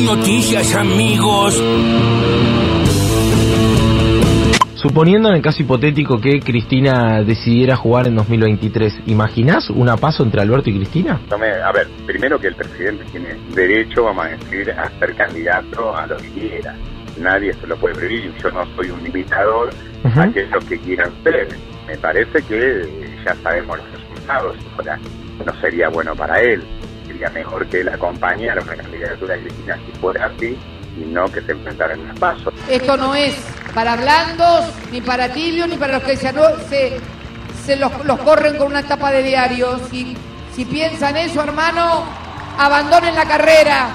noticias, amigos. Suponiendo en el caso hipotético que Cristina decidiera jugar en 2023, ¿imaginás una paso entre Alberto y Cristina? a ver, primero que el presidente tiene derecho, vamos a decir, a ser candidato a lo que quiera. Nadie se lo puede prohibir, yo no soy un limitador a aquellos que quieran ser. Me parece que ya sabemos los resultados, no sería bueno para él. Sería mejor que él acompañara una candidatura de Cristina si fuera así y no que se enfrentara en un paso. Esto no es para blandos, ni para tibios, ni para los que se, se, los, corren con una tapa de diario. Si, si piensan eso, hermano, abandonen la carrera.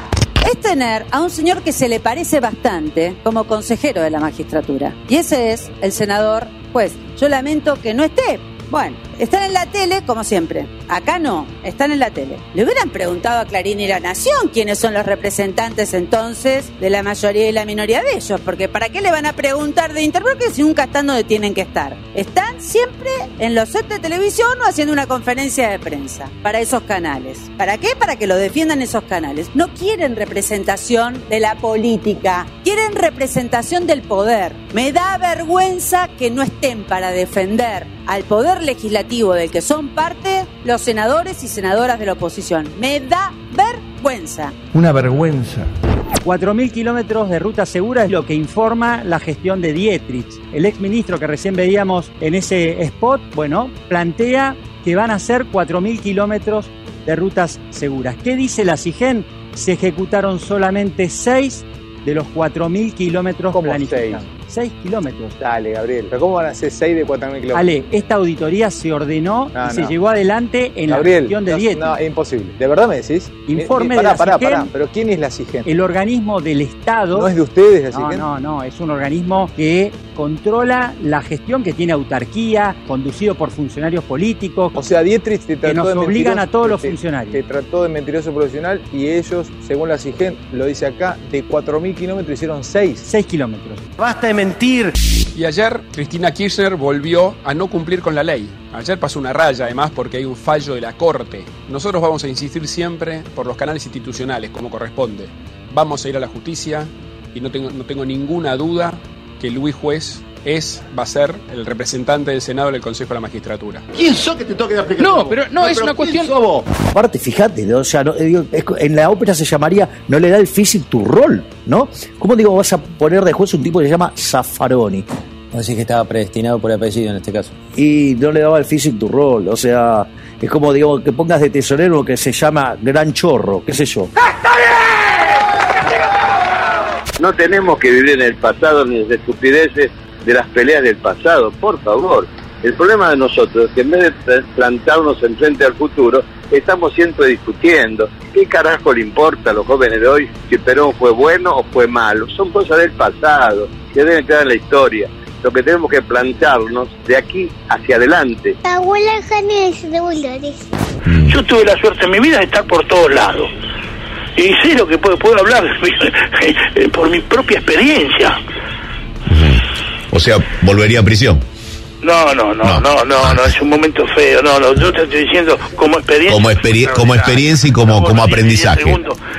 Es tener a un señor que se le parece bastante como consejero de la magistratura. Y ese es el senador pues Yo lamento que no esté, bueno, están en la tele como siempre. Acá no, están en la tele. Le hubieran preguntado a Clarín y La Nación quiénes son los representantes entonces de la mayoría y la minoría de ellos, porque ¿para qué le van a preguntar de Interbloque si nunca están donde tienen que estar? Están siempre en los sets de televisión o haciendo una conferencia de prensa para esos canales. ¿Para qué? Para que lo defiendan esos canales. No quieren representación de la política, quieren representación del poder. Me da vergüenza que no estén para defender al poder legislativo del que son parte los senadores y senadoras de la oposición. Me da vergüenza. Una vergüenza. 4.000 kilómetros de ruta segura es lo que informa la gestión de Dietrich. El exministro que recién veíamos en ese spot, bueno, plantea que van a ser 4.000 kilómetros de rutas seguras. ¿Qué dice la CIGEN? Se ejecutaron solamente 6 de los 4.000 kilómetros planificados. 6 kilómetros. Dale, Gabriel. ¿Pero cómo van a ser 6 de 4.000 kilómetros? Ale, esta auditoría se ordenó y se llevó adelante en la gestión de dieta. No, es imposible. ¿De verdad me decís? Informe pará, de la pará, pará, Pero ¿quién es la CIGEN? El organismo del Estado. ¿No es de ustedes la CIGEN? No, no, no. Es un organismo que controla la gestión, que tiene autarquía, conducido por funcionarios políticos. O sea, Dietrich te trató que nos obligan a todos los te, funcionarios. Te trató de mentiroso profesional y ellos, según la CIGEN, lo dice acá, de 4.000 kilómetros hicieron 6. 6 kilómetros. Basta de mentir. Y ayer Cristina Kirchner volvió a no cumplir con la ley. Ayer pasó una raya además porque hay un fallo de la Corte. Nosotros vamos a insistir siempre por los canales institucionales como corresponde. Vamos a ir a la justicia y no tengo, no tengo ninguna duda que Luis Juez es, va a ser el representante del Senado en el Consejo de la Magistratura. ¿Quién sos que te toque de explicar? No, pero no, es una cuestión. Aparte, fíjate, o sea, en la ópera se llamaría no le da el físico tu rol, ¿no? ¿Cómo digo vas a poner de juez un tipo que se llama Zaffaroni? Así que estaba predestinado por apellido en este caso. Y no le daba el físico tu rol, o sea, es como digo que pongas de tesorero que se llama Gran Chorro, qué sé yo. No tenemos que vivir en el pasado ni de estupideces de las peleas del pasado, por favor. El problema de nosotros es que en vez de plantarnos enfrente al futuro, estamos siempre discutiendo. ¿Qué carajo le importa a los jóvenes de hoy si Perón fue bueno o fue malo? Son cosas del pasado, que deben quedar en la historia. Lo que tenemos que plantearnos de aquí hacia adelante. La abuela es de Dolores. Yo tuve la suerte en mi vida de estar por todos lados. Y sé lo que puedo, puedo hablar por mi propia experiencia. Sea, volvería a prisión. No, no, no, no, no, no, es un momento feo. No, no, yo te estoy diciendo como experiencia. Como, como experiencia y como, como aprendizaje.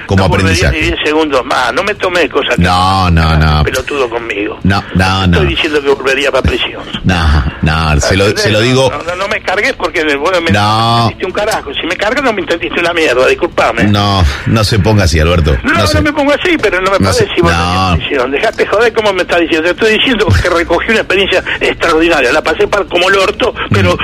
como aprendizaje. 10 segundos más. No me tomé cosas no, no, no. Pelotudo conmigo. No, no, no. Estoy diciendo que volvería para prisión. No, no, se lo, se lo digo. No, no, me cargues porque me, me no. entendiste un carajo. Si me cargas no me entendiste una mierda, disculpame. No, no se ponga así, Alberto. No, no, no me pongo así, pero no me no parece si no. prisión. Dejate joder cómo me estás diciendo. Te estoy diciendo que recogí una experiencia extraordinaria. La pasé como el orto, pero,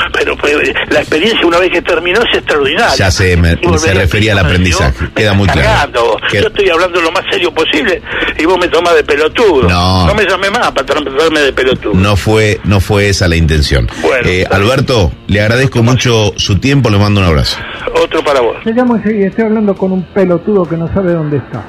pero la experiencia una vez que terminó es extraordinaria. Ya sé, se refería al aprendizaje, queda muy claro. Yo estoy hablando lo más serio posible y vos me tomás de pelotudo. No, no me llamé más para tratarme de pelotudo. No fue, no fue esa la intención. eh, Alberto, le agradezco mucho su tiempo, le mando un abrazo. Otro para vos. Me llamo y estoy hablando con un pelotudo que no sabe dónde está.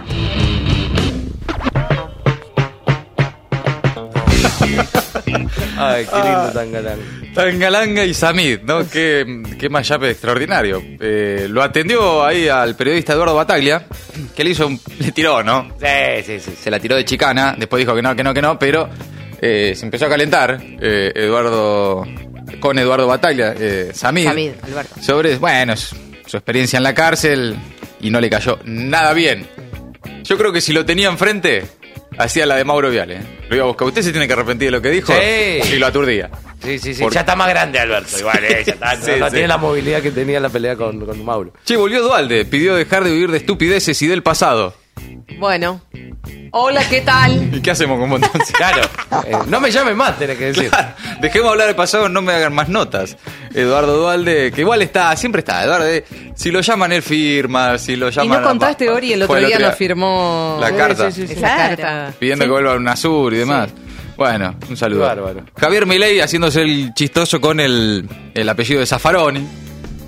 Ay, qué lindo ah. Tangalanga. Tangalanga y Samid, ¿no? Qué, qué mayape extraordinario. Eh, lo atendió ahí al periodista Eduardo Bataglia, que le hizo un, le tiró, ¿no? Sí, sí, sí. Se la tiró de chicana, después dijo que no, que no, que no, pero eh, se empezó a calentar eh, Eduardo con Eduardo Bataglia, Samid, Samid Alberto. sobre, bueno, su experiencia en la cárcel y no le cayó nada bien. Yo creo que si lo tenía enfrente, hacía la de Mauro Viale. Lo iba a buscar. Usted se tiene que arrepentir de lo que dijo Sí. y lo aturdía. Sí, sí, sí. Por- Ya está más grande Alberto, igual, eh, ya está, no, Sí, no sí. tiene la movilidad que tenía en la pelea con, con Mauro. Che, volvió Dualde. Pidió dejar de vivir de estupideces y del pasado. Bueno. Hola, ¿qué tal? ¿Y qué hacemos como entonces? Claro. eh, no me llames más, tenés que decir. Dejemos hablar del pasado, no me hagan más notas. Eduardo Dualde, que igual está, siempre está. Eduardo, eh, si lo llaman, él firma. Si lo Y llaman. no contaste, Ori, el otro día nos firmó La carta. pidiendo que vuelva a UNASUR y demás. Bueno, un saludo. Bárbaro. Javier Milei haciéndose el chistoso con el, el apellido de Zaffaroni.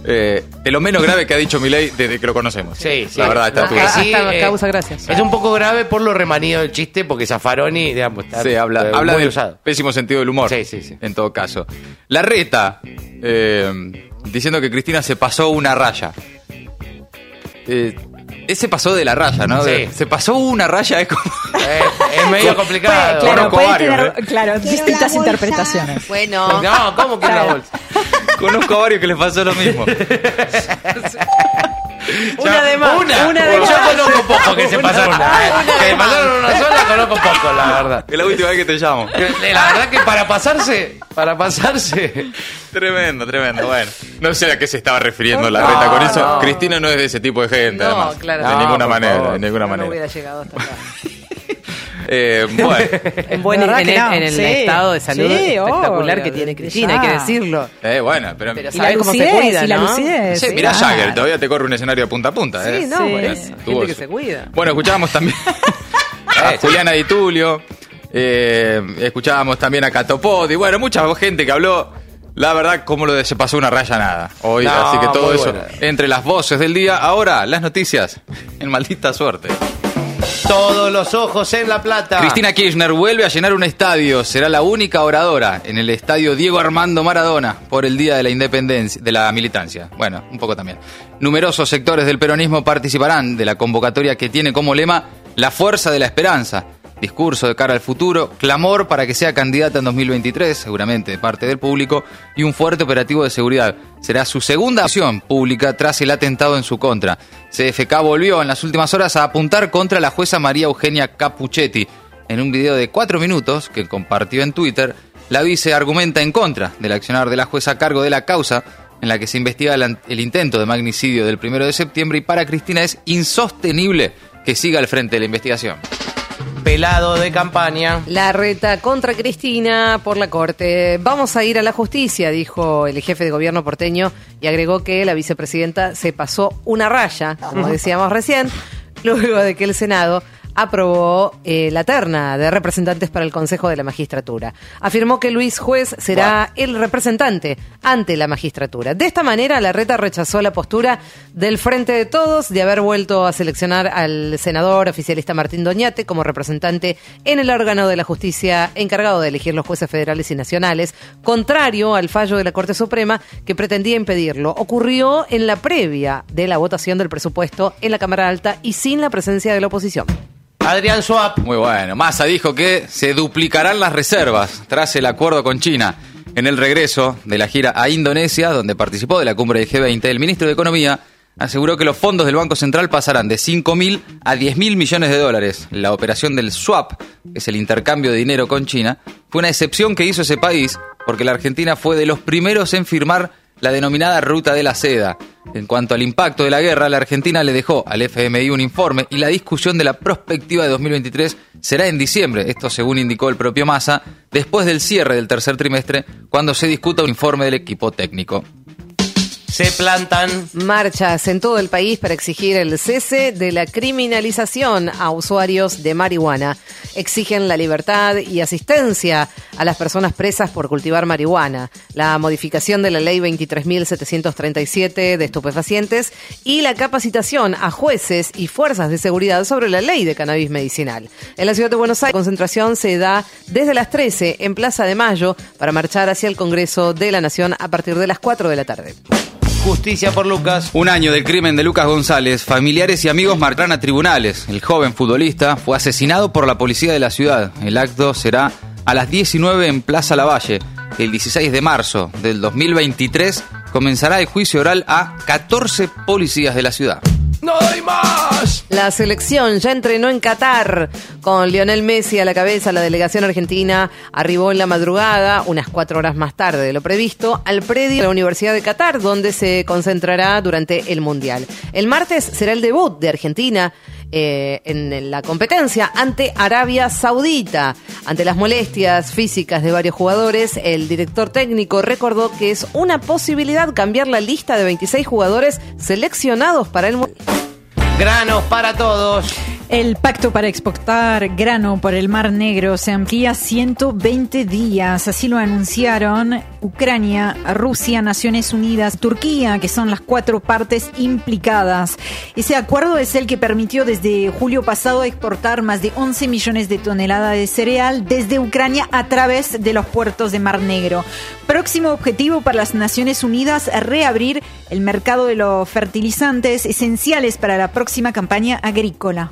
Eh, es lo menos grave que ha dicho Milei desde que lo conocemos. Sí, sí. La verdad, está No, sí, eh, causa gracias. Es un poco grave por lo remanido del chiste, porque Zaffaroni, digamos, está Sí, habla, eh, habla muy del usado. pésimo sentido del humor. Sí, sí, sí. En todo caso. La reta, eh, diciendo que Cristina se pasó una raya. Eh, ese pasó de la raya, ¿no? Sí. De- Se pasó una raya, es como. Eh, es medio complicado. Claro, puede varios, tener, ¿eh? claro, distintas interpretaciones. Bueno. No, ¿cómo que la bolsa? Conozco a varios que les pasó lo mismo. Una de más. Una, Una de Yo más. conozco poco que se pasaron una. Que se pasaron una sola, conozco poco, la verdad. Es la última vez que te llamo. La verdad que para pasarse, para pasarse. Tremendo, tremendo. Bueno, no sé a qué se estaba refiriendo la No, reta con eso. no. Cristina no es de ese tipo de gente, No, además. claro. De No, ninguna manera, favor. de ninguna No manera. hubiera llegado hasta acá. Eh, bueno, En, buen, ¿Verdad en, que el, no? en el Sí. estado de salud Sí, espectacular obvio, que tiene Cristina, hay que decirlo. eh, bueno, pero. Pero Y la ¿sabés cómo se cuida, y la no? lucidez. Sí, sí, mirá claro. Jagger, todavía te corre un escenario punta a punta, ¿eh? Sí, no, Sí. bueno, Tuvo gente que se cuida. Bueno, escuchábamos también a Juliana Di Tulio, eh, escuchábamos también a Catopod y bueno, mucha gente que habló. La verdad, como lo de se pasó una raya nada. Hoy, No, así que todo eso buena. entre las voces del día. Ahora, las noticias. En maldita suerte. Todos los ojos en La Plata. Cristina Kirchner vuelve a llenar un estadio. Será la única oradora en el estadio Diego Armando Maradona por el Día de la Independencia, de la militancia. Bueno, un poco también. Numerosos sectores del peronismo participarán de la convocatoria que tiene como lema La fuerza de la esperanza. Discurso de cara al futuro, clamor para que sea candidata en 2023, seguramente de parte del público, y un fuerte operativo de seguridad. Será su segunda acción pública tras el atentado en su contra. CFK volvió en las últimas horas a apuntar contra la jueza María Eugenia Capuchetti. En un video de cuatro minutos que compartió en Twitter, la vice argumenta en contra del accionar de la jueza a cargo de la causa en la que se investiga el, intento de magnicidio del primero de septiembre y para Cristina es insostenible que siga al frente de la investigación. Pelado de campaña. La reta contra Cristina por la corte. Vamos a ir a la justicia, dijo el jefe de gobierno porteño y agregó que la vicepresidenta se pasó una raya, como decíamos recién, luego de que el Senado aprobó eh, la terna de representantes para el Consejo de la Magistratura. Afirmó que Luis Juez será el representante ante la magistratura. De esta manera, la reta rechazó la postura del Frente de Todos de haber vuelto a seleccionar al senador oficialista Martín Doñate como representante en el órgano de la justicia encargado de elegir los jueces federales y nacionales, contrario al fallo de la Corte Suprema que pretendía impedirlo. Ocurrió en la previa de la votación del presupuesto en la Cámara Alta y sin la presencia de la oposición. Adrián Swap. Muy bueno. Massa dijo que se duplicarán las reservas tras el acuerdo con China. En el regreso de la gira a Indonesia, donde participó de la cumbre del G20, el ministro de Economía aseguró que los fondos del Banco Central pasarán de 5 mil a 10 mil millones de dólares. La operación del swap, que es el intercambio de dinero con China, fue una excepción que hizo ese país porque la Argentina fue de los primeros en firmar la denominada Ruta de la Seda. En cuanto al impacto de la guerra, la Argentina le dejó al FMI un informe y la discusión de la prospectiva de 2023 será en diciembre, esto según indicó el propio Massa, después del cierre del tercer trimestre, cuando se discuta un informe del equipo técnico. Se plantan. Marchas en todo el país para exigir el cese de la criminalización a usuarios de marihuana. Exigen la libertad y asistencia a las personas presas por cultivar marihuana, la modificación de la ley 23.737 de estupefacientes y la capacitación a jueces y fuerzas de seguridad sobre la ley de cannabis medicinal. En la ciudad de Buenos Aires, la concentración se da desde las 13 en Plaza de Mayo para marchar hacia el Congreso de la Nación a partir de las 4 de la tarde. Justicia por Lucas. Un año del crimen de Lucas González, familiares y amigos marcarán a tribunales. El joven futbolista fue asesinado por la policía de la ciudad. El acto será a las 19 en Plaza Lavalle. El 16 de marzo del 2023 comenzará el juicio oral a 14 policías de la ciudad. ¡No doy más! La selección ya entrenó en Qatar con Lionel Messi a la cabeza. La delegación argentina arribó en la madrugada, unas cuatro horas más tarde de lo previsto, al predio de la Universidad de Qatar, donde se concentrará durante el Mundial. El martes será el debut de Argentina eh, en la competencia ante Arabia Saudita. Ante las molestias físicas de varios jugadores, el director técnico recordó que es una posibilidad cambiar la lista de 26 jugadores seleccionados para el Mundial. Granos para todos. El pacto para exportar grano por el Mar Negro se amplía 120 días, así lo anunciaron Ucrania, Rusia, Naciones Unidas, Turquía, que son las cuatro partes implicadas. Ese acuerdo es el que permitió desde julio pasado exportar más de 11 millones de toneladas de cereal desde Ucrania a través de los puertos de Mar Negro. Próximo objetivo para las Naciones Unidas, reabrir el mercado de los fertilizantes esenciales para la próxima campaña agrícola.